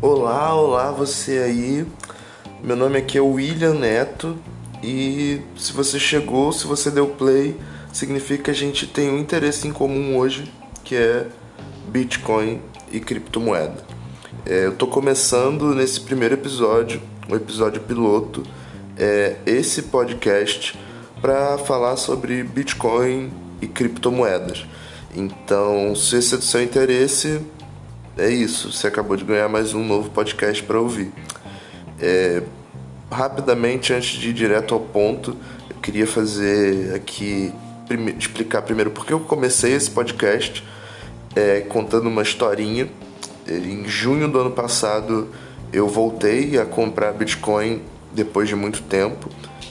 Olá, olá você aí. Meu nome aqui é William Neto e se você chegou, se você deu play, significa que a gente tem um interesse em comum hoje, que é Bitcoin e criptomoeda. É, eu estou começando nesse primeiro episódio, um episódio piloto, é, esse podcast para falar sobre Bitcoin e criptomoedas. Então, se esse é do seu interesse, é isso. Você acabou de ganhar mais um novo podcast para ouvir. É, rapidamente, antes de ir direto ao ponto, eu queria fazer aqui explicar primeiro por que eu comecei esse podcast é, contando uma historinha. Em junho do ano passado, eu voltei a comprar Bitcoin depois de muito tempo.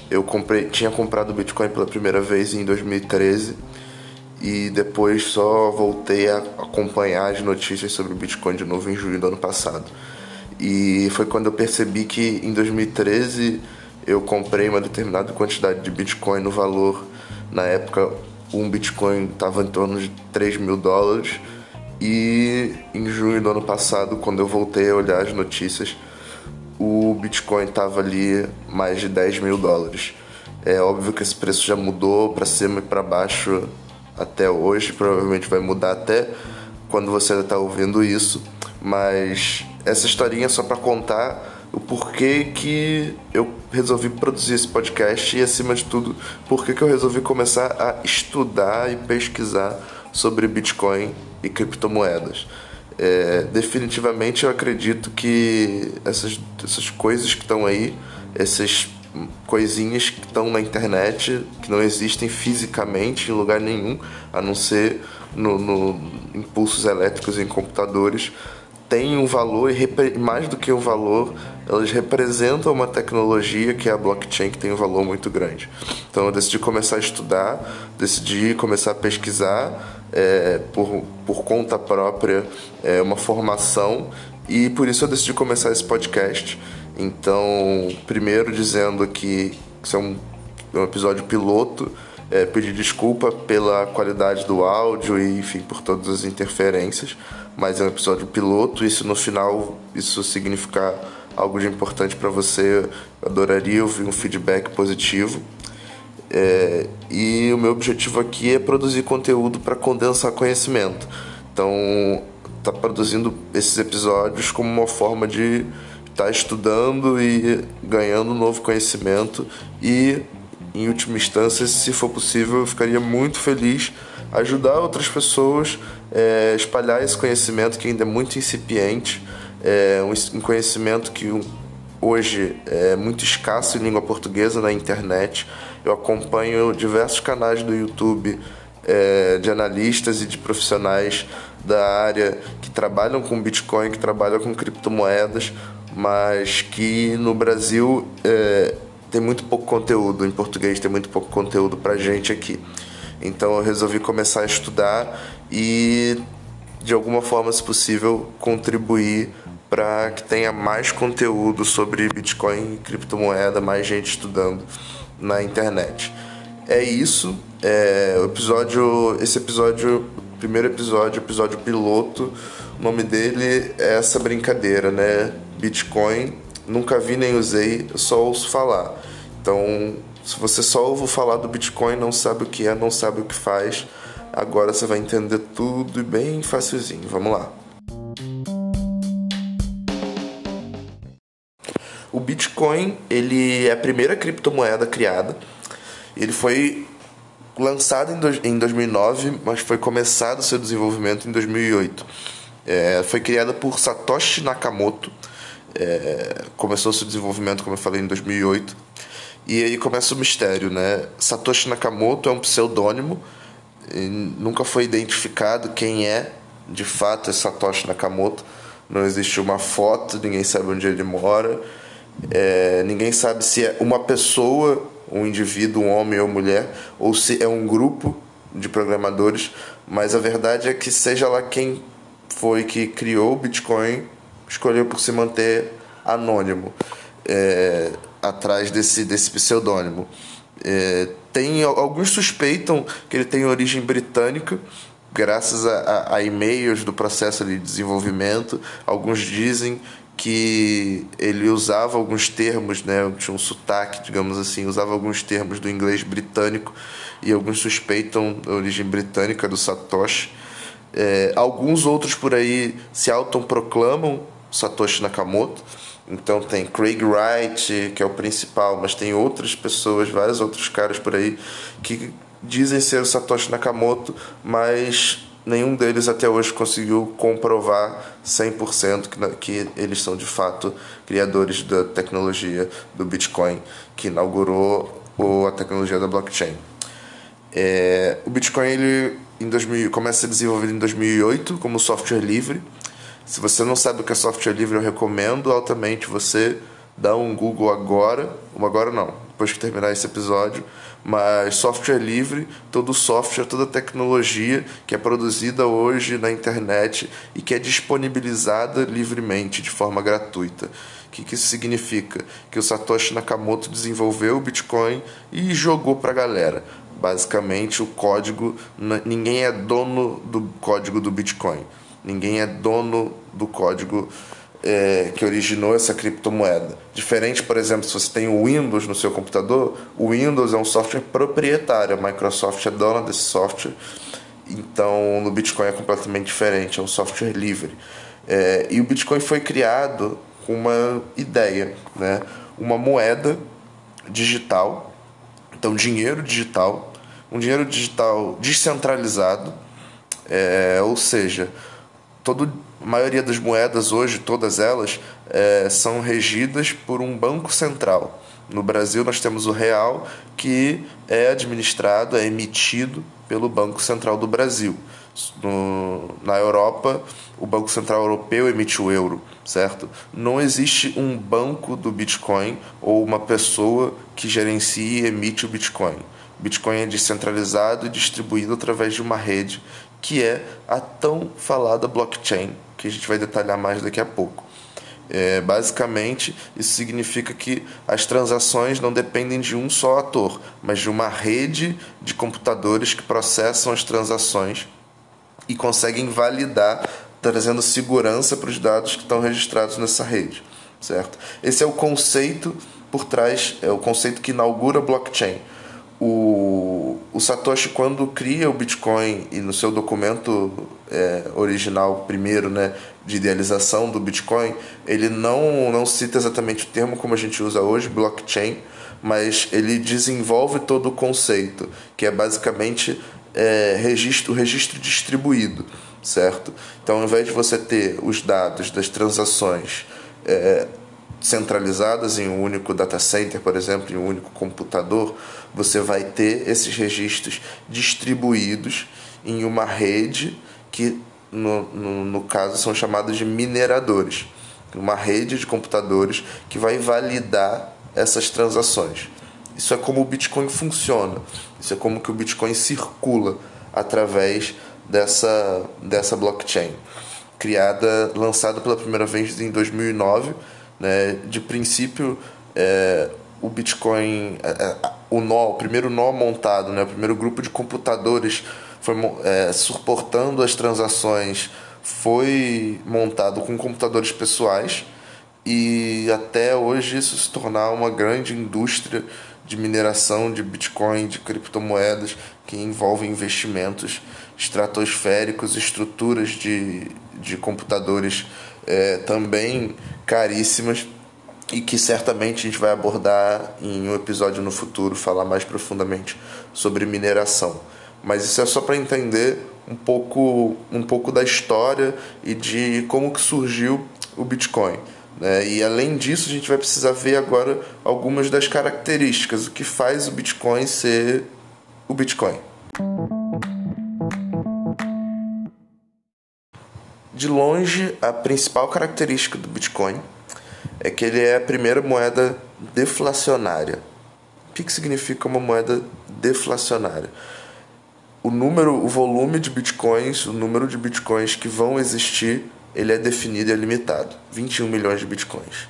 Eu comprei, tinha comprado Bitcoin pela primeira vez em 2013 e depois só voltei a acompanhar as notícias sobre o Bitcoin de novo em julho do ano passado. E foi quando eu percebi que em 2013 eu comprei uma determinada quantidade de Bitcoin no valor, na época um Bitcoin estava em torno de 3 mil dólares. E em junho do ano passado, quando eu voltei a olhar as notícias, o Bitcoin estava ali mais de 10 mil dólares. É óbvio que esse preço já mudou para cima e para baixo até hoje, provavelmente vai mudar até quando você está ouvindo isso, mas essa historinha é só para contar o porquê que eu resolvi produzir esse podcast e, acima de tudo, porquê que eu resolvi começar a estudar e pesquisar sobre Bitcoin e criptomoedas. É, definitivamente eu acredito que essas, essas coisas que estão aí, essas coisinhas que estão na internet, que não existem fisicamente em lugar nenhum, a não ser no, no impulsos elétricos em computadores, têm um valor e mais do que um valor, elas representam uma tecnologia que é a blockchain que tem um valor muito grande. Então eu decidi começar a estudar, decidi começar a pesquisar é, por, por conta própria é, uma formação e por isso eu decidi começar esse podcast. Então, primeiro dizendo que isso é um, um episódio piloto, é, pedir desculpa pela qualidade do áudio e, enfim, por todas as interferências, mas é um episódio piloto. Isso no final, isso significar algo de importante para você, eu adoraria ouvir um feedback positivo. É, e o meu objetivo aqui é produzir conteúdo para condensar conhecimento. Então, tá produzindo esses episódios como uma forma de estar tá estudando e ganhando novo conhecimento e em última instância, se for possível, eu ficaria muito feliz ajudar outras pessoas é, espalhar esse conhecimento que ainda é muito incipiente, é um conhecimento que hoje é muito escasso em língua portuguesa na internet. Eu acompanho diversos canais do YouTube é, de analistas e de profissionais da área que trabalham com Bitcoin, que trabalham com criptomoedas, mas que no Brasil é, tem muito pouco conteúdo, em português tem muito pouco conteúdo pra gente aqui. Então eu resolvi começar a estudar e, de alguma forma, se possível, contribuir para que tenha mais conteúdo sobre Bitcoin e criptomoeda, mais gente estudando na internet. É isso. É, o episódio, esse episódio, primeiro episódio, episódio piloto, o nome dele é essa brincadeira, né? Bitcoin, nunca vi nem usei, só ouço falar. Então, se você só ouve falar do Bitcoin, não sabe o que é, não sabe o que faz, agora você vai entender tudo e bem facilzinho. Vamos lá. O Bitcoin, ele é a primeira criptomoeda criada. Ele foi lançado em 2009, mas foi começado seu desenvolvimento em 2008. É, foi criada por Satoshi Nakamoto é, começou seu desenvolvimento, como eu falei, em 2008. E aí começa o mistério, né? Satoshi Nakamoto é um pseudônimo, nunca foi identificado quem é de fato é Satoshi Nakamoto. Não existe uma foto, ninguém sabe onde ele mora, é, ninguém sabe se é uma pessoa, um indivíduo, um homem ou mulher, ou se é um grupo de programadores. Mas a verdade é que, seja lá quem foi que criou o Bitcoin, escolheu por se manter anônimo é, atrás desse, desse pseudônimo. É, tem alguns suspeitam que ele tem origem britânica, graças a, a, a e-mails do processo de desenvolvimento. Alguns dizem que ele usava alguns termos, né, tinha um sotaque, digamos assim, usava alguns termos do inglês britânico e alguns suspeitam a origem britânica do Satoshi. É, alguns outros por aí se autoproclamam Satoshi Nakamoto. Então tem Craig Wright, que é o principal, mas tem outras pessoas, vários outros caras por aí que dizem ser o Satoshi Nakamoto, mas nenhum deles até hoje conseguiu comprovar 100% que, que eles são de fato criadores da tecnologia do Bitcoin, que inaugurou a tecnologia da blockchain. É, o Bitcoin ele em 2000, começa a ser desenvolvido em 2008 como software livre. Se você não sabe o que é software livre, eu recomendo altamente você dar um Google agora, agora não, depois que terminar esse episódio, mas software livre, todo software, toda tecnologia que é produzida hoje na internet e que é disponibilizada livremente, de forma gratuita. O que, que isso significa? Que o Satoshi Nakamoto desenvolveu o Bitcoin e jogou para a galera. Basicamente, o código, ninguém é dono do código do Bitcoin, ninguém é dono do código é, que originou essa criptomoeda. Diferente, por exemplo, se você tem o Windows no seu computador, o Windows é um software proprietário, a Microsoft é dona desse software, então no Bitcoin é completamente diferente, é um software livre. É, e o Bitcoin foi criado com uma ideia, né? uma moeda digital, então dinheiro digital, um dinheiro digital descentralizado, é, ou seja, todo a maioria das moedas hoje, todas elas, é, são regidas por um banco central. No Brasil, nós temos o real, que é administrado, é emitido pelo Banco Central do Brasil. No, na Europa, o Banco Central Europeu emite o euro, certo? Não existe um banco do Bitcoin ou uma pessoa que gerencia e emite o Bitcoin. Bitcoin é descentralizado e distribuído através de uma rede que é a tão falada blockchain, que a gente vai detalhar mais daqui a pouco. É, basicamente, isso significa que as transações não dependem de um só ator, mas de uma rede de computadores que processam as transações e conseguem validar, trazendo segurança para os dados que estão registrados nessa rede, certo? Esse é o conceito por trás, é o conceito que inaugura blockchain o, o Satoshi, quando cria o Bitcoin e no seu documento é, original, primeiro, né, de idealização do Bitcoin, ele não, não cita exatamente o termo como a gente usa hoje, blockchain, mas ele desenvolve todo o conceito, que é basicamente é, registro, registro distribuído, certo? Então, ao invés de você ter os dados das transações é, centralizadas em um único data center, por exemplo, em um único computador, você vai ter esses registros distribuídos em uma rede que, no, no, no caso, são chamados de mineradores uma rede de computadores que vai validar essas transações. Isso é como o Bitcoin funciona. Isso é como que o Bitcoin circula através dessa, dessa blockchain. Criada, lançada pela primeira vez em 2009 né? De princípio, é, o Bitcoin, é, é, o nó, o primeiro nó montado, né? o primeiro grupo de computadores foi é, suportando as transações foi montado com computadores pessoais e até hoje isso se tornar uma grande indústria de mineração de Bitcoin, de criptomoedas que envolve investimentos estratosféricos, estruturas de, de computadores é, também caríssimas e que certamente a gente vai abordar em um episódio no futuro, falar mais profundamente sobre mineração. Mas isso é só para entender um pouco, um pouco da história e de como que surgiu o Bitcoin. Né? E além disso, a gente vai precisar ver agora algumas das características, o que faz o Bitcoin ser o Bitcoin. De longe, a principal característica do Bitcoin é que ele é a primeira moeda deflacionária. O que, que significa uma moeda deflacionária? O número, o volume de bitcoins, o número de bitcoins que vão existir, ele é definido e é limitado. 21 milhões de bitcoins.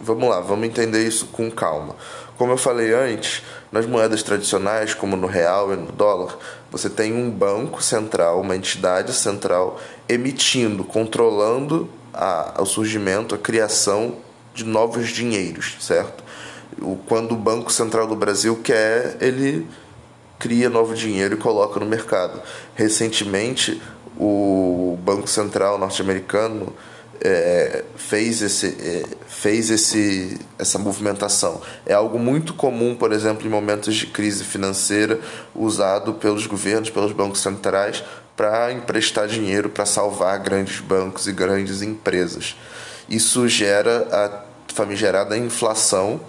vamos lá, vamos entender isso com calma. Como eu falei antes, nas moedas tradicionais, como no real e no dólar, você tem um banco central, uma entidade central emitindo, controlando a, o surgimento, a criação de novos dinheiros, certo? Quando o Banco Central do Brasil quer, ele cria novo dinheiro e coloca no mercado. Recentemente, o Banco Central norte-americano é, fez, esse, é, fez esse, essa movimentação. É algo muito comum, por exemplo, em momentos de crise financeira, usado pelos governos, pelos bancos centrais, para emprestar dinheiro para salvar grandes bancos e grandes empresas. Isso gera a famigerada inflação,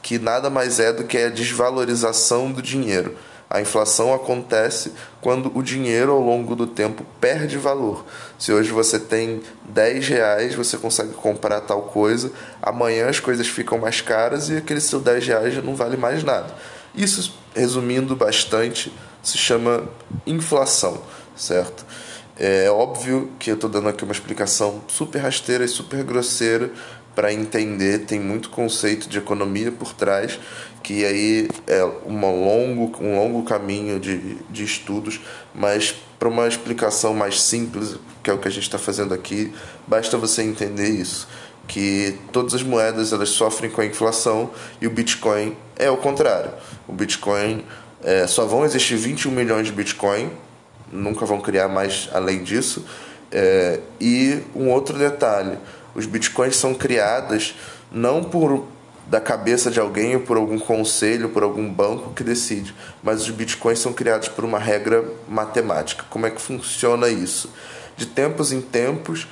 que nada mais é do que a desvalorização do dinheiro. A inflação acontece quando o dinheiro ao longo do tempo perde valor. Se hoje você tem 10 reais, você consegue comprar tal coisa, amanhã as coisas ficam mais caras e aquele seu 10 reais já não vale mais nada. Isso, resumindo bastante, se chama inflação, certo? É óbvio que eu estou dando aqui uma explicação super rasteira e super grosseira para entender, tem muito conceito de economia por trás, que aí é uma longo, um longo caminho de, de estudos, mas para uma explicação mais simples, que é o que a gente está fazendo aqui, basta você entender isso, que todas as moedas elas sofrem com a inflação e o Bitcoin é o contrário. O Bitcoin é, só vão existir 21 milhões de Bitcoin, nunca vão criar mais além disso. É, e um outro detalhe, os bitcoins são criadas não por da cabeça de alguém ou por algum conselho, por algum banco que decide, mas os bitcoins são criados por uma regra matemática. Como é que funciona isso? De tempos em tempos,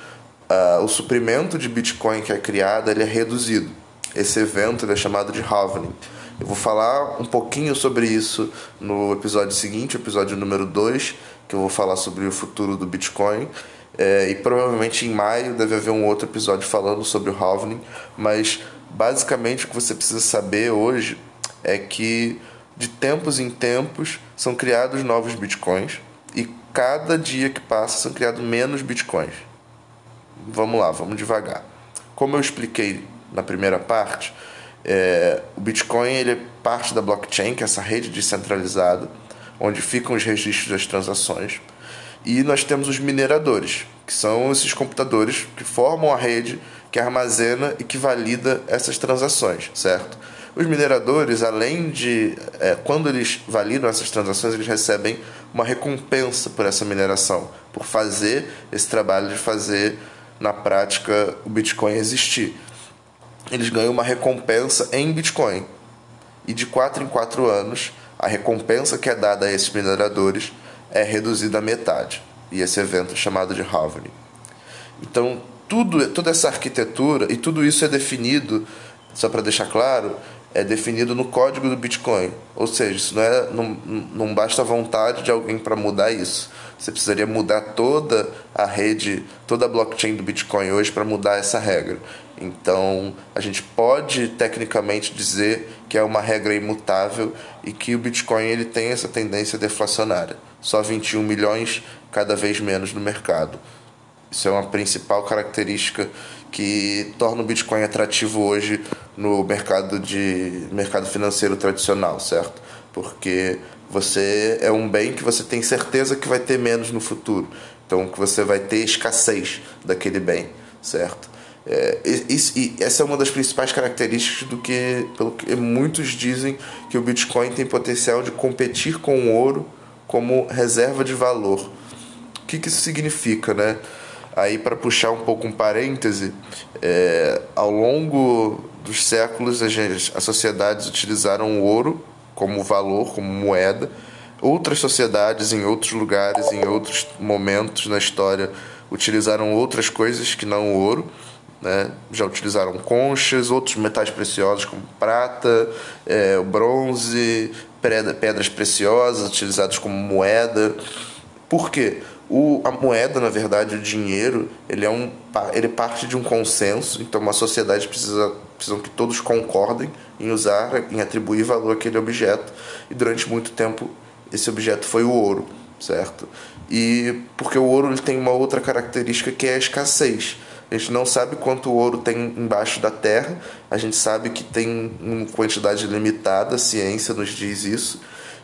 uh, o suprimento de bitcoin que é criado ele é reduzido. Esse evento é chamado de halvening. Eu vou falar um pouquinho sobre isso no episódio seguinte, episódio número 2, que eu vou falar sobre o futuro do Bitcoin. É, e provavelmente em maio deve haver um outro episódio falando sobre o halvening, mas basicamente o que você precisa saber hoje é que de tempos em tempos são criados novos bitcoins e cada dia que passa são criados menos bitcoins. Vamos lá, vamos devagar. Como eu expliquei na primeira parte, é, o Bitcoin ele é parte da blockchain, que é essa rede descentralizada, onde ficam os registros das transações. E nós temos os mineradores, que são esses computadores que formam a rede que armazena e que valida essas transações, certo? Os mineradores, além de é, quando eles validam essas transações, eles recebem uma recompensa por essa mineração, por fazer esse trabalho de fazer na prática o Bitcoin existir. Eles ganham uma recompensa em Bitcoin. E de 4 em 4 anos, a recompensa que é dada a esses mineradores é reduzida à metade. E esse evento é chamado de halvening. Então, tudo, toda essa arquitetura e tudo isso é definido, só para deixar claro, é definido no código do Bitcoin. Ou seja, isso não, é, não, não basta a vontade de alguém para mudar isso. Você precisaria mudar toda a rede, toda a blockchain do Bitcoin hoje para mudar essa regra. Então, a gente pode tecnicamente dizer que é uma regra imutável e que o Bitcoin ele tem essa tendência deflacionária. Só 21 milhões, cada vez menos no mercado. Isso é uma principal característica que torna o Bitcoin atrativo hoje no mercado de mercado financeiro tradicional, certo? Porque você é um bem que você tem certeza que vai ter menos no futuro. Então que você vai ter escassez daquele bem, certo? É, isso, e essa é uma das principais características do que, pelo que muitos dizem que o Bitcoin tem potencial de competir com o ouro como reserva de valor. O que, que isso significa, né? Aí, para puxar um pouco um parêntese, é, ao longo dos séculos, as, as sociedades utilizaram o ouro como valor, como moeda. Outras sociedades, em outros lugares, em outros momentos na história, utilizaram outras coisas que não o ouro. Né? Já utilizaram conchas, outros metais preciosos como prata, é, bronze, pedras preciosas utilizadas como moeda. Por quê? O, a moeda, na verdade, o dinheiro, ele é um ele parte de um consenso, então uma sociedade precisa precisam que todos concordem em usar, em atribuir valor àquele objeto. E durante muito tempo esse objeto foi o ouro, certo? E porque o ouro ele tem uma outra característica que é a escassez. A gente não sabe quanto ouro tem embaixo da Terra, a gente sabe que tem uma quantidade limitada, a ciência nos diz isso,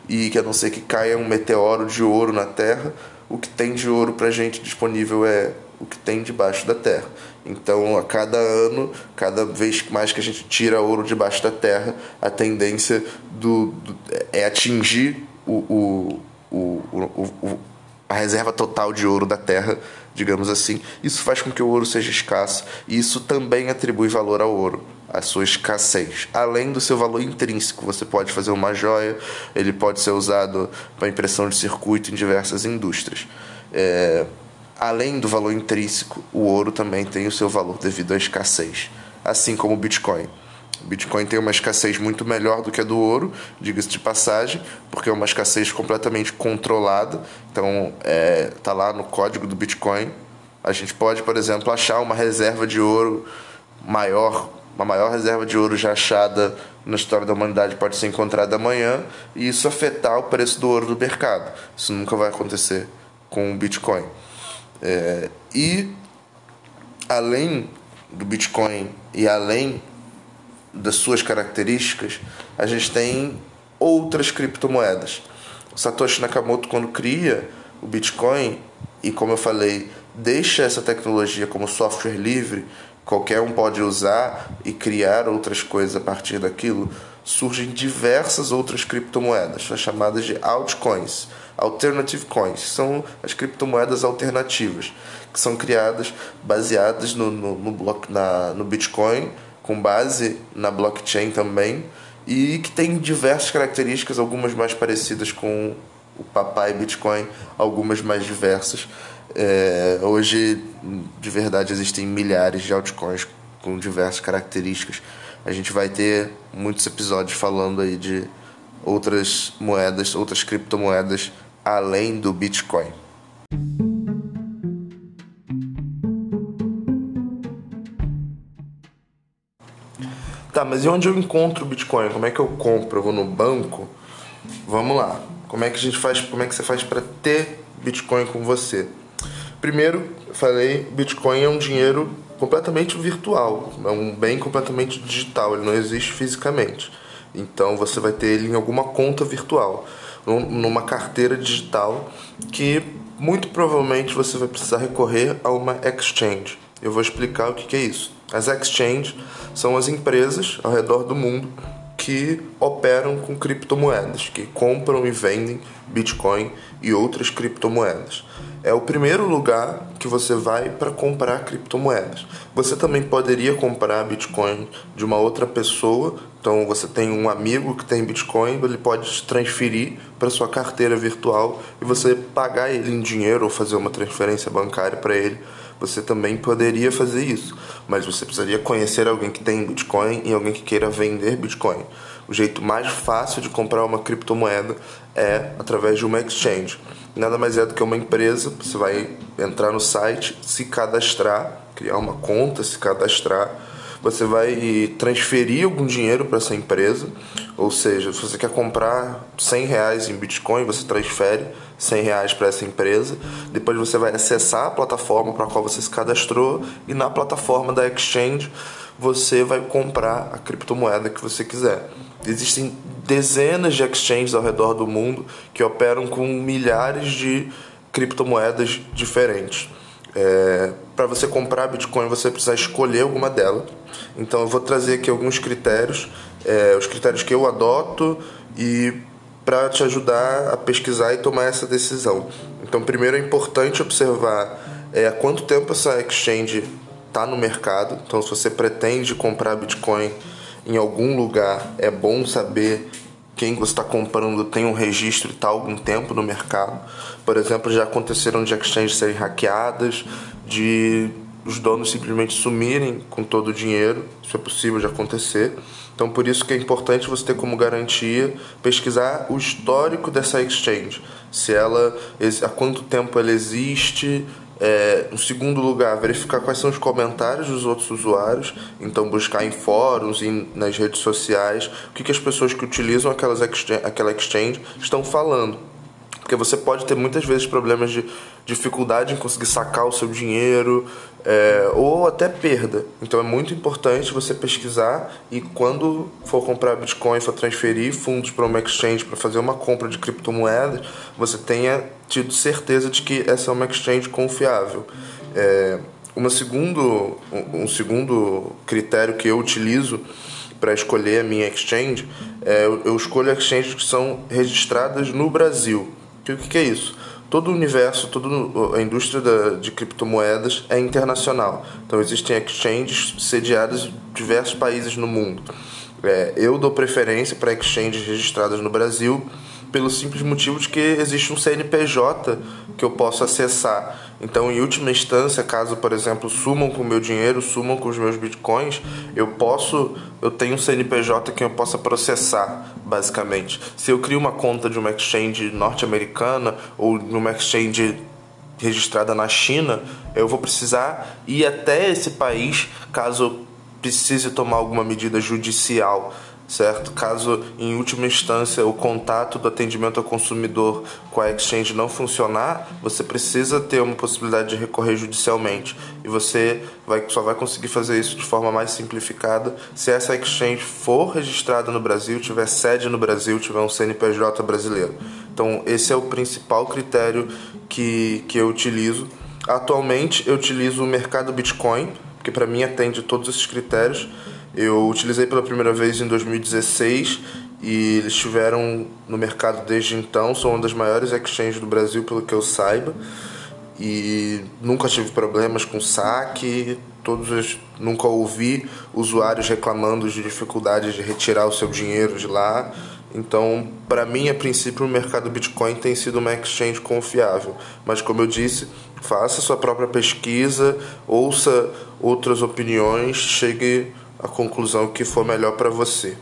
e que a não ser que caia um meteoro de ouro na Terra, o que tem de ouro para gente disponível é o que tem debaixo da terra. Então, a cada ano, cada vez mais que a gente tira ouro debaixo da terra, a tendência do, do é atingir o, o, o, o, a reserva total de ouro da terra, digamos assim. Isso faz com que o ouro seja escasso e isso também atribui valor ao ouro, a sua escassez. Além do seu valor intrínseco, você pode fazer uma joia, ele pode ser usado para impressão de circuito em diversas indústrias. É, além do valor intrínseco, o ouro também tem o seu valor devido à escassez, assim como o Bitcoin. O Bitcoin tem uma escassez muito melhor do que a do ouro, diga-se de passagem, porque é uma escassez completamente controlada. Então, é, tá lá no código do Bitcoin. A gente pode, por exemplo, achar uma reserva de ouro maior, uma maior reserva de ouro já achada na história da humanidade pode ser encontrada amanhã e isso afetar o preço do ouro do mercado. Isso nunca vai acontecer com o Bitcoin. É, e além do Bitcoin e além das suas características, a gente tem outras criptomoedas. O Satoshi Nakamoto, quando cria o Bitcoin, e como eu falei, deixa essa tecnologia como software livre, qualquer um pode usar e criar outras coisas a partir daquilo, surgem diversas outras criptomoedas, as chamadas de altcoins alternative coins, são as criptomoedas alternativas, que são criadas baseadas no, no, no, bloco, na, no Bitcoin, com base na blockchain também, e que tem diversas características, algumas mais parecidas com o papai Bitcoin, algumas mais diversas. É, hoje, de verdade, existem milhares de altcoins com diversas características. A gente vai ter muitos episódios falando aí de outras moedas, outras criptomoedas além do Bitcoin. Tá, mas e onde eu encontro o Bitcoin? Como é que eu compro? Eu vou no banco? Vamos lá. Como é que a gente faz? Como é que você faz para ter Bitcoin com você? Primeiro, falei, Bitcoin é um dinheiro completamente virtual, é um bem completamente digital, ele não existe fisicamente. Então você vai ter ele em alguma conta virtual numa carteira digital que muito provavelmente você vai precisar recorrer a uma exchange. Eu vou explicar o que é isso. As exchanges são as empresas ao redor do mundo que operam com criptomoedas, que compram e vendem Bitcoin e outras criptomoedas é o primeiro lugar que você vai para comprar criptomoedas. Você também poderia comprar Bitcoin de uma outra pessoa. Então você tem um amigo que tem Bitcoin, ele pode transferir para sua carteira virtual e você pagar ele em dinheiro ou fazer uma transferência bancária para ele. Você também poderia fazer isso, mas você precisaria conhecer alguém que tem Bitcoin e alguém que queira vender Bitcoin. O jeito mais fácil de comprar uma criptomoeda é através de uma exchange nada mais é do que uma empresa. Você vai entrar no site, se cadastrar, criar uma conta, se cadastrar. Você vai transferir algum dinheiro para essa empresa, ou seja, se você quer comprar 100 reais em Bitcoin, você transfere 100 reais para essa empresa. Depois você vai acessar a plataforma para a qual você se cadastrou e na plataforma da exchange você vai comprar a criptomoeda que você quiser. Existem dezenas de exchanges ao redor do mundo que operam com milhares de criptomoedas diferentes. É, para você comprar Bitcoin, você precisa escolher alguma delas. Então, eu vou trazer aqui alguns critérios, é, os critérios que eu adoto e para te ajudar a pesquisar e tomar essa decisão. Então, primeiro é importante observar é, há quanto tempo essa exchange está no mercado. Então, se você pretende comprar Bitcoin em algum lugar, é bom saber quem você está comprando tem um registro e está há algum tempo no mercado. Por exemplo, já aconteceram de exchanges serem hackeadas, de os donos simplesmente sumirem com todo o dinheiro. Isso é possível de acontecer. Então, por isso que é importante você ter como garantia pesquisar o histórico dessa exchange. Se ela, há quanto tempo ela existe, é, em segundo lugar, verificar quais são os comentários dos outros usuários, então buscar em fóruns e nas redes sociais o que, que as pessoas que utilizam aquelas exchange, aquela exchange estão falando. porque você pode ter muitas vezes problemas de dificuldade em conseguir sacar o seu dinheiro é, ou até perda. Então é muito importante você pesquisar e quando for comprar Bitcoin, for transferir fundos para uma exchange para fazer uma compra de criptomoedas, você tenha tido certeza de que essa é uma exchange confiável. É, uma segundo, um segundo critério que eu utilizo para escolher a minha exchange, é, eu escolho exchanges que são registradas no Brasil. O que, que é isso? Todo o universo, toda a indústria da, de criptomoedas é internacional. Então existem exchanges sediadas em diversos países no mundo. É, eu dou preferência para exchanges registradas no Brasil pelo simples motivo de que existe um CNPJ que eu posso acessar. Então, em última instância, caso, por exemplo, sumam com o meu dinheiro, sumam com os meus bitcoins, eu posso, eu tenho um CNPJ que eu possa processar, basicamente. Se eu crio uma conta de uma exchange norte-americana ou de uma exchange registrada na China, eu vou precisar ir até esse país caso precise tomar alguma medida judicial certo? Caso, em última instância, o contato do atendimento ao consumidor com a exchange não funcionar, você precisa ter uma possibilidade de recorrer judicialmente. E você vai, só vai conseguir fazer isso de forma mais simplificada se essa exchange for registrada no Brasil, tiver sede no Brasil, tiver um CNPJ brasileiro. Então, esse é o principal critério que, que eu utilizo. Atualmente, eu utilizo o mercado Bitcoin, que para mim atende todos esses critérios eu utilizei pela primeira vez em 2016 e eles estiveram no mercado desde então. São uma das maiores exchanges do Brasil, pelo que eu saiba. E nunca tive problemas com saque, todos nunca ouvi usuários reclamando de dificuldades de retirar o seu dinheiro de lá. Então, para mim, a princípio, o mercado Bitcoin tem sido uma exchange confiável. Mas, como eu disse, faça sua própria pesquisa, ouça outras opiniões, chegue a conclusão que for melhor para você.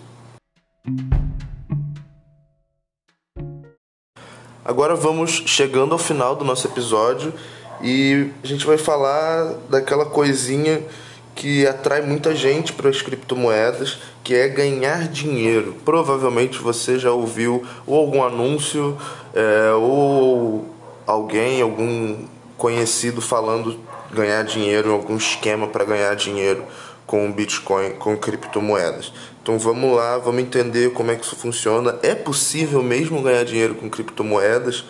Agora vamos chegando ao final do nosso episódio e a gente vai falar daquela coisinha que atrai muita gente para as criptomoedas, que é ganhar dinheiro. Provavelmente você já ouviu ou algum anúncio é, ou alguém, algum conhecido falando ganhar dinheiro, algum esquema para ganhar dinheiro com Bitcoin, com criptomoedas. Então vamos lá, vamos entender como é que isso funciona. É possível mesmo ganhar dinheiro com criptomoedas?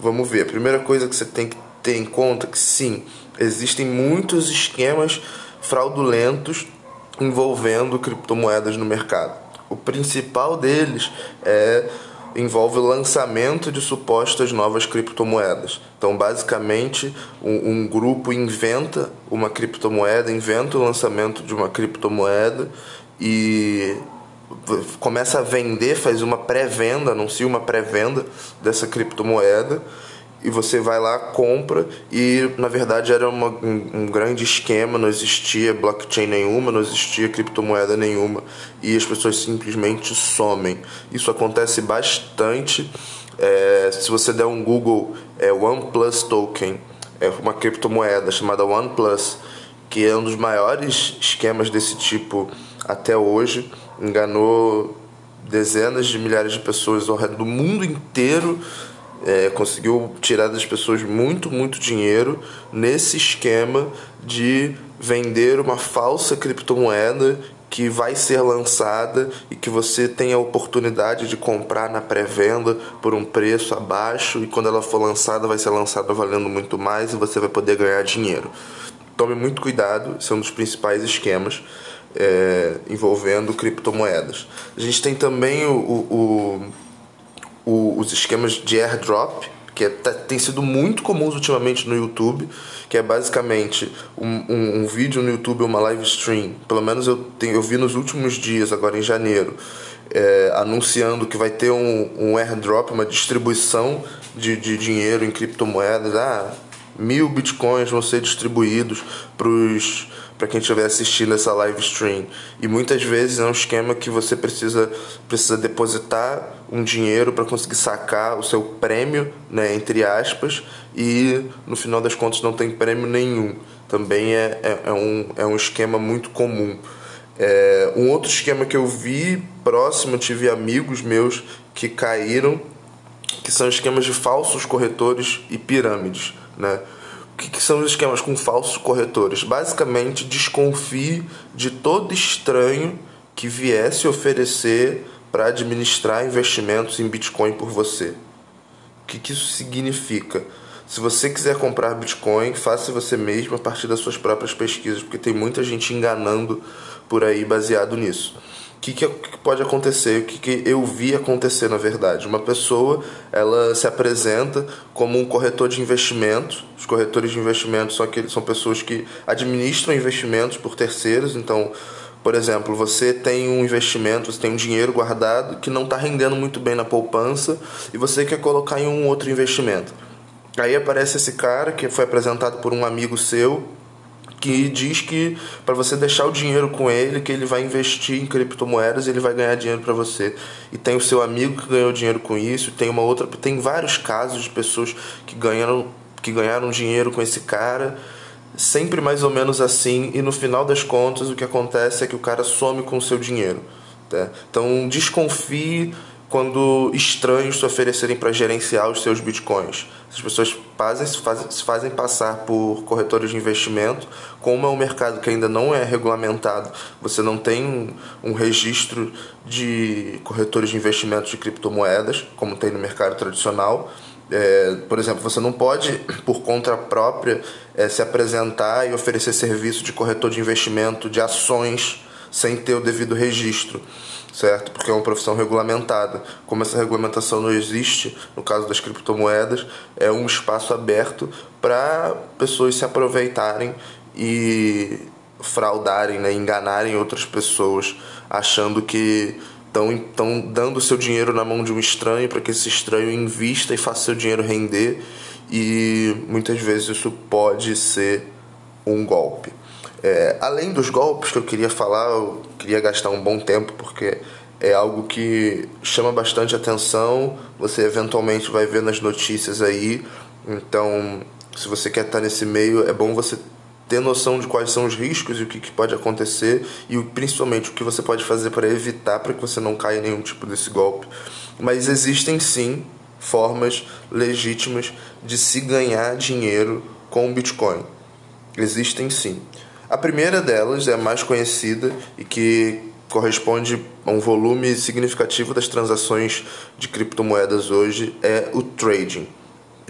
Vamos ver. A primeira coisa que você tem que ter em conta é que sim, existem muitos esquemas fraudulentos envolvendo criptomoedas no mercado. O principal deles é envolve o lançamento de supostas novas criptomoedas. Então, basicamente, um, um, grupo inventa uma criptomoeda, inventa o lançamento de uma criptomoeda e começa a vender, faz uma pré-venda, anuncia uma pré-venda dessa criptomoeda e você vai lá, compra. E na verdade era uma, um, um, grande esquema, não existia blockchain nenhuma, não existia criptomoeda nenhuma. E as pessoas simplesmente somem. Isso acontece bastante. É, se você der um Google, é OnePlus Token, é uma criptomoeda chamada OnePlus, que é um dos maiores esquemas desse tipo até hoje, enganou dezenas de milhares de pessoas ao redor do mundo inteiro é, conseguiu tirar das pessoas muito, muito dinheiro nesse esquema de vender uma falsa criptomoeda que vai ser lançada e que você tem a oportunidade de comprar na pré-venda por um preço abaixo e quando ela for lançada vai ser lançada valendo muito mais e você vai poder ganhar dinheiro. Tome muito cuidado, esse é um dos principais esquemas é, envolvendo criptomoedas. A gente tem também o, o o, os esquemas de airdrop, que é, tá, tem sido muito comuns ultimamente no YouTube, que é basicamente um, um, um, vídeo no YouTube, uma live stream. Pelo menos eu, tenho, eu vi nos últimos dias, agora em janeiro, é, anunciando que vai ter um, um airdrop, uma distribuição de, de dinheiro em criptomoedas. Ah, mil bitcoins vão ser distribuídos para quem estiver assistindo essa live stream. E muitas vezes é um esquema que você precisa, precisa depositar um dinheiro para conseguir sacar o seu prêmio, né, entre aspas, e no final das contas não tem prêmio nenhum. Também é, é, é um, é um esquema muito comum. É, um outro esquema que eu vi próximo, tive amigos meus que caíram que são esquemas de falsos corretores e pirâmides, né? O que, que são os esquemas com falsos corretores? Basicamente, desconfie de todo estranho que viesse oferecer para administrar investimentos em Bitcoin por você. O que, que isso significa? Se você quiser comprar Bitcoin, faça você mesmo a partir das suas próprias pesquisas, porque tem muita gente enganando por aí baseado nisso. O que, que, pode acontecer? O que, que eu vi acontecer na verdade? Uma pessoa ela se apresenta como um corretor de investimentos. Os corretores de investimentos são aqueles são pessoas que administram investimentos por terceiros. Então, por exemplo, você tem um investimento, você tem um dinheiro guardado que não está rendendo muito bem na poupança e você quer colocar em um outro investimento. Aí aparece esse cara que foi apresentado por um amigo seu que diz que para você deixar o dinheiro com ele, que ele vai investir em criptomoedas e ele vai ganhar dinheiro para você. E tem o seu amigo que ganhou dinheiro com isso, tem uma outra, tem vários casos de pessoas que ganharam que ganharam dinheiro com esse cara, sempre mais ou menos assim, e no final das contas o que acontece é que o cara some com o seu dinheiro. Tá? Então desconfie quando estranhos se oferecerem para gerenciar os seus bitcoins. As pessoas fazem, se, fazem, se fazem passar por corretores de investimento, como é um mercado que ainda não é regulamentado, você não tem um, um registro de corretores de investimentos de criptomoedas, como tem no mercado tradicional. É, por exemplo, você não pode, por conta própria, é, se apresentar e oferecer serviço de corretor de investimento de ações sem ter o devido registro certo? Porque é uma profissão regulamentada. Como essa regulamentação não existe, no caso das criptomoedas, é um espaço aberto para pessoas se aproveitarem e fraudarem, né? enganarem outras pessoas, achando que estão dando seu dinheiro na mão de um estranho para que esse estranho invista e faça seu dinheiro render. E muitas vezes isso pode ser um golpe. É, além dos golpes que eu queria falar, eu queria gastar um bom tempo porque é algo que chama bastante atenção. Você eventualmente vai ver nas notícias aí. Então, se você quer estar nesse meio, é bom você ter noção de quais são os riscos e o que, que pode acontecer e principalmente o que você pode fazer para evitar para que você não caia em nenhum tipo desse golpe. Mas existem sim formas legítimas de se ganhar dinheiro com Bitcoin. Existem sim. A primeira delas é a mais conhecida e que corresponde a um volume significativo das transações de criptomoedas hoje é o trading.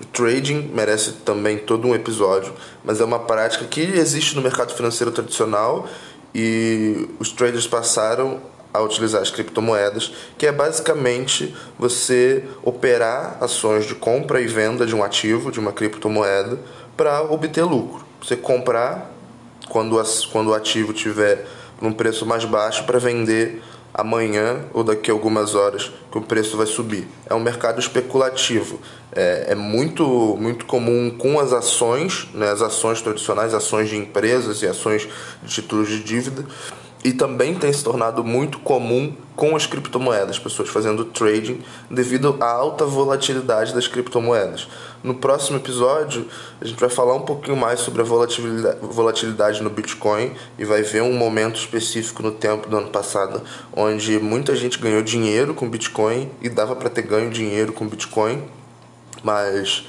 O trading merece também todo um episódio, mas é uma prática que existe no mercado financeiro tradicional e os traders passaram a utilizar as criptomoedas, que é basicamente você operar ações de compra e venda de um ativo, de uma criptomoeda, para obter lucro. Você comprar quando, as, quando o ativo tiver num preço mais baixo para vender amanhã ou daqui a algumas horas que o preço vai subir. É um mercado especulativo. É, é muito, muito comum com as ações, né, as ações tradicionais, ações de empresas e ações de títulos de dívida e também tem se tornado muito comum com as criptomoedas, pessoas fazendo trading devido à alta volatilidade das criptomoedas. No próximo episódio, a gente vai falar um pouquinho mais sobre a volatilidade, no Bitcoin e vai ver um momento específico no tempo do ano passado onde muita gente ganhou dinheiro com Bitcoin e dava para ter ganho dinheiro com Bitcoin, mas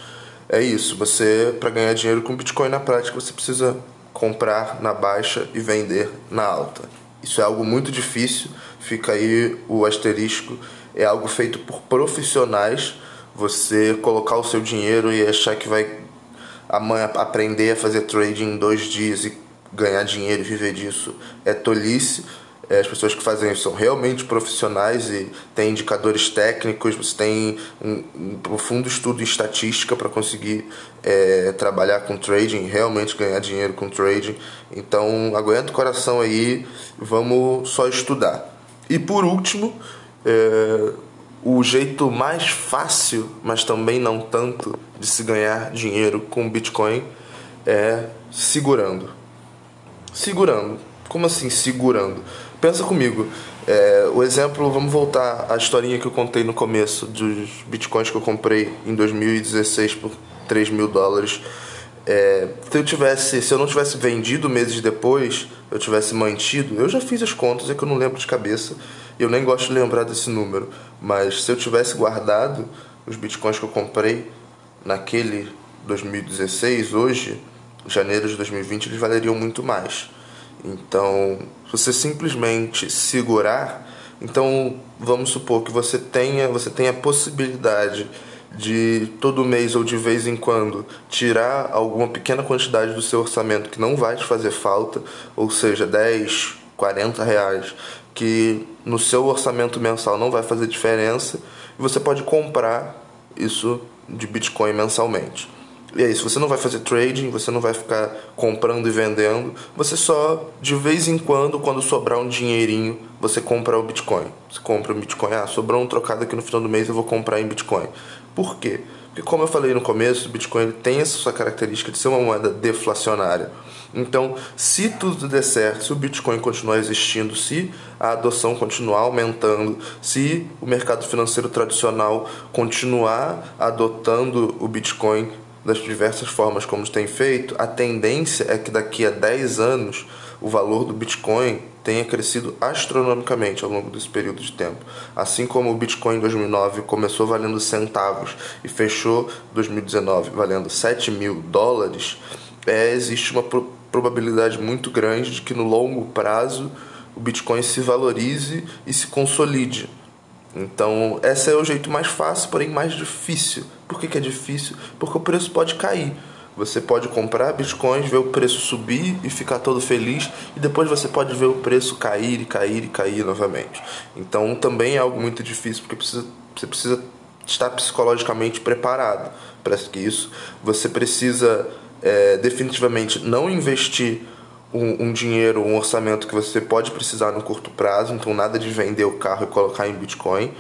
é isso, você para ganhar dinheiro com Bitcoin na prática você precisa comprar na baixa e vender na alta. Isso é algo muito difícil, fica aí o asterisco. É algo feito por profissionais. Você colocar o seu dinheiro e achar que vai amanhã aprender a fazer trading em dois dias e ganhar dinheiro e viver disso é tolice. É, as pessoas que fazem isso são realmente profissionais e têm indicadores técnicos, você tem um, um profundo estudo em estatística para conseguir é, trabalhar com trading, realmente ganhar dinheiro com trading. Então, aguenta o coração aí, vamos só estudar. E por último, é, o jeito mais fácil, mas também não tanto, de se ganhar dinheiro com Bitcoin é segurando. Segurando. Como assim segurando? Pensa comigo. É, o exemplo, vamos voltar à historinha que eu contei no começo dos bitcoins que eu comprei em 2016 por 3 mil dólares. É, se eu tivesse, se eu não tivesse vendido meses depois, eu tivesse mantido, eu já fiz as contas, é que eu não lembro de cabeça, eu nem gosto de lembrar desse número, mas se eu tivesse guardado os bitcoins que eu comprei naquele 2016, hoje, janeiro de 2020, eles valeriam muito mais. Então, você simplesmente segurar, então vamos supor que você tenha, você tenha a possibilidade de todo mês ou de vez em quando tirar alguma pequena quantidade do seu orçamento que não vai te fazer falta, ou seja, 10, 40 reais, que no seu orçamento mensal não vai fazer diferença, e você pode comprar isso de Bitcoin mensalmente. E é isso, você não vai fazer trading, você não vai ficar comprando e vendendo, você só de vez em quando, quando sobrar um dinheirinho, você compra o Bitcoin. Você compra o Bitcoin, ah, sobrou um trocado aqui no final do mês, eu vou comprar em Bitcoin. Por quê? Porque como eu falei no começo, o Bitcoin tem essa sua característica de ser uma moeda deflacionária. Então, se tudo der certo, se o Bitcoin continuar existindo, se a adoção continuar aumentando, se o mercado financeiro tradicional continuar adotando o Bitcoin das diversas formas como tem feito, a tendência é que daqui a 10 anos o valor do Bitcoin tenha crescido astronomicamente ao longo desse período de tempo. Assim como o Bitcoin em 2009 começou valendo centavos e fechou 2019 valendo 7 mil dólares, é, existe uma pro probabilidade muito grande de que no longo prazo o Bitcoin se valorize e se consolide. Então, esse é o jeito mais fácil, porém mais difícil. Por que, que é difícil? Porque o preço pode cair. Você pode comprar bitcoins, ver o preço subir e ficar todo feliz, e depois você pode ver o preço cair e cair e cair novamente. Então também é algo muito difícil, porque precisa, você precisa estar psicologicamente preparado para isso. Você precisa é, definitivamente não investir um, um, dinheiro, um orçamento que você pode precisar no curto prazo, então nada de vender o carro e colocar em Bitcoin.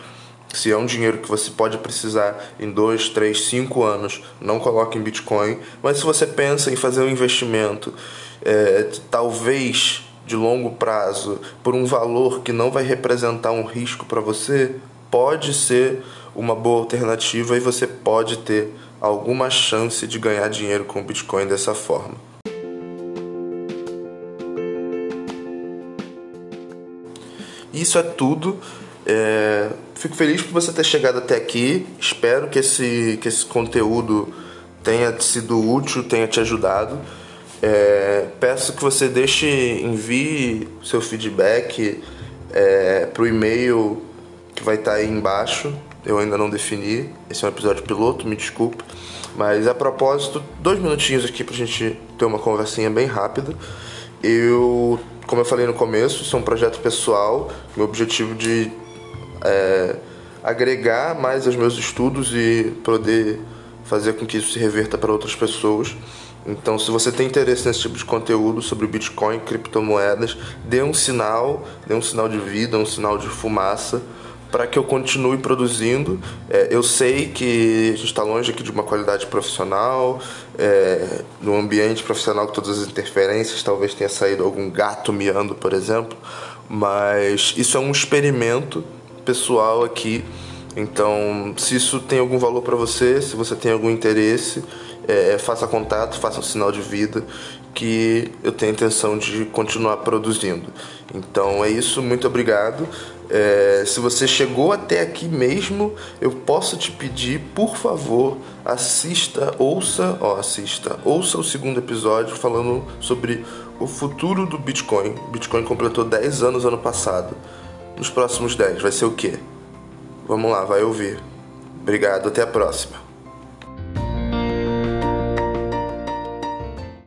Se é um dinheiro que você pode precisar em 2, 3, 5 anos, não coloque em Bitcoin. Mas se você pensa em fazer um investimento, é, talvez de longo prazo, por um valor que não vai representar um risco para você, pode ser uma boa alternativa e você pode ter alguma chance de ganhar dinheiro com Bitcoin dessa forma. Isso é tudo. É, fico feliz por você ter chegado até aqui. Espero que esse, que esse conteúdo tenha sido útil, tenha te ajudado. É, peço que você deixe, envie seu feedback é, para o e-mail que vai estar tá aí embaixo. Eu ainda não defini. Esse é um episódio piloto, me desculpe. Mas a propósito, dois minutinhos aqui para a gente ter uma conversinha bem rápida. Eu, como eu falei no começo, isso é um projeto pessoal. Meu objetivo de é, agregar mais aos meus estudos e poder fazer com que isso se reverta para outras pessoas. Então, se você tem interesse nesse tipo de conteúdo sobre Bitcoin, criptomoedas, dê um sinal, dê um sinal de vida, um sinal de fumaça para que eu continue produzindo. É, eu sei que a gente está longe aqui de uma qualidade profissional, é, um ambiente profissional com todas as interferências, talvez tenha saído algum gato miando, por exemplo, mas isso é um experimento pessoal aqui. Então, se isso tem algum valor para você, se você tem algum interesse, é, faça contato, faça um sinal de vida, que eu tenho a intenção de continuar produzindo. Então é isso, muito obrigado. É, se você chegou até aqui mesmo, eu posso te pedir, por favor, assista, ouça, ó, assista, ouça o segundo episódio falando sobre o futuro do Bitcoin. Bitcoin completou 10 anos ano passado nos próximos 10? Vai ser o quê? Vamos lá, vai ouvir. Obrigado, até a próxima.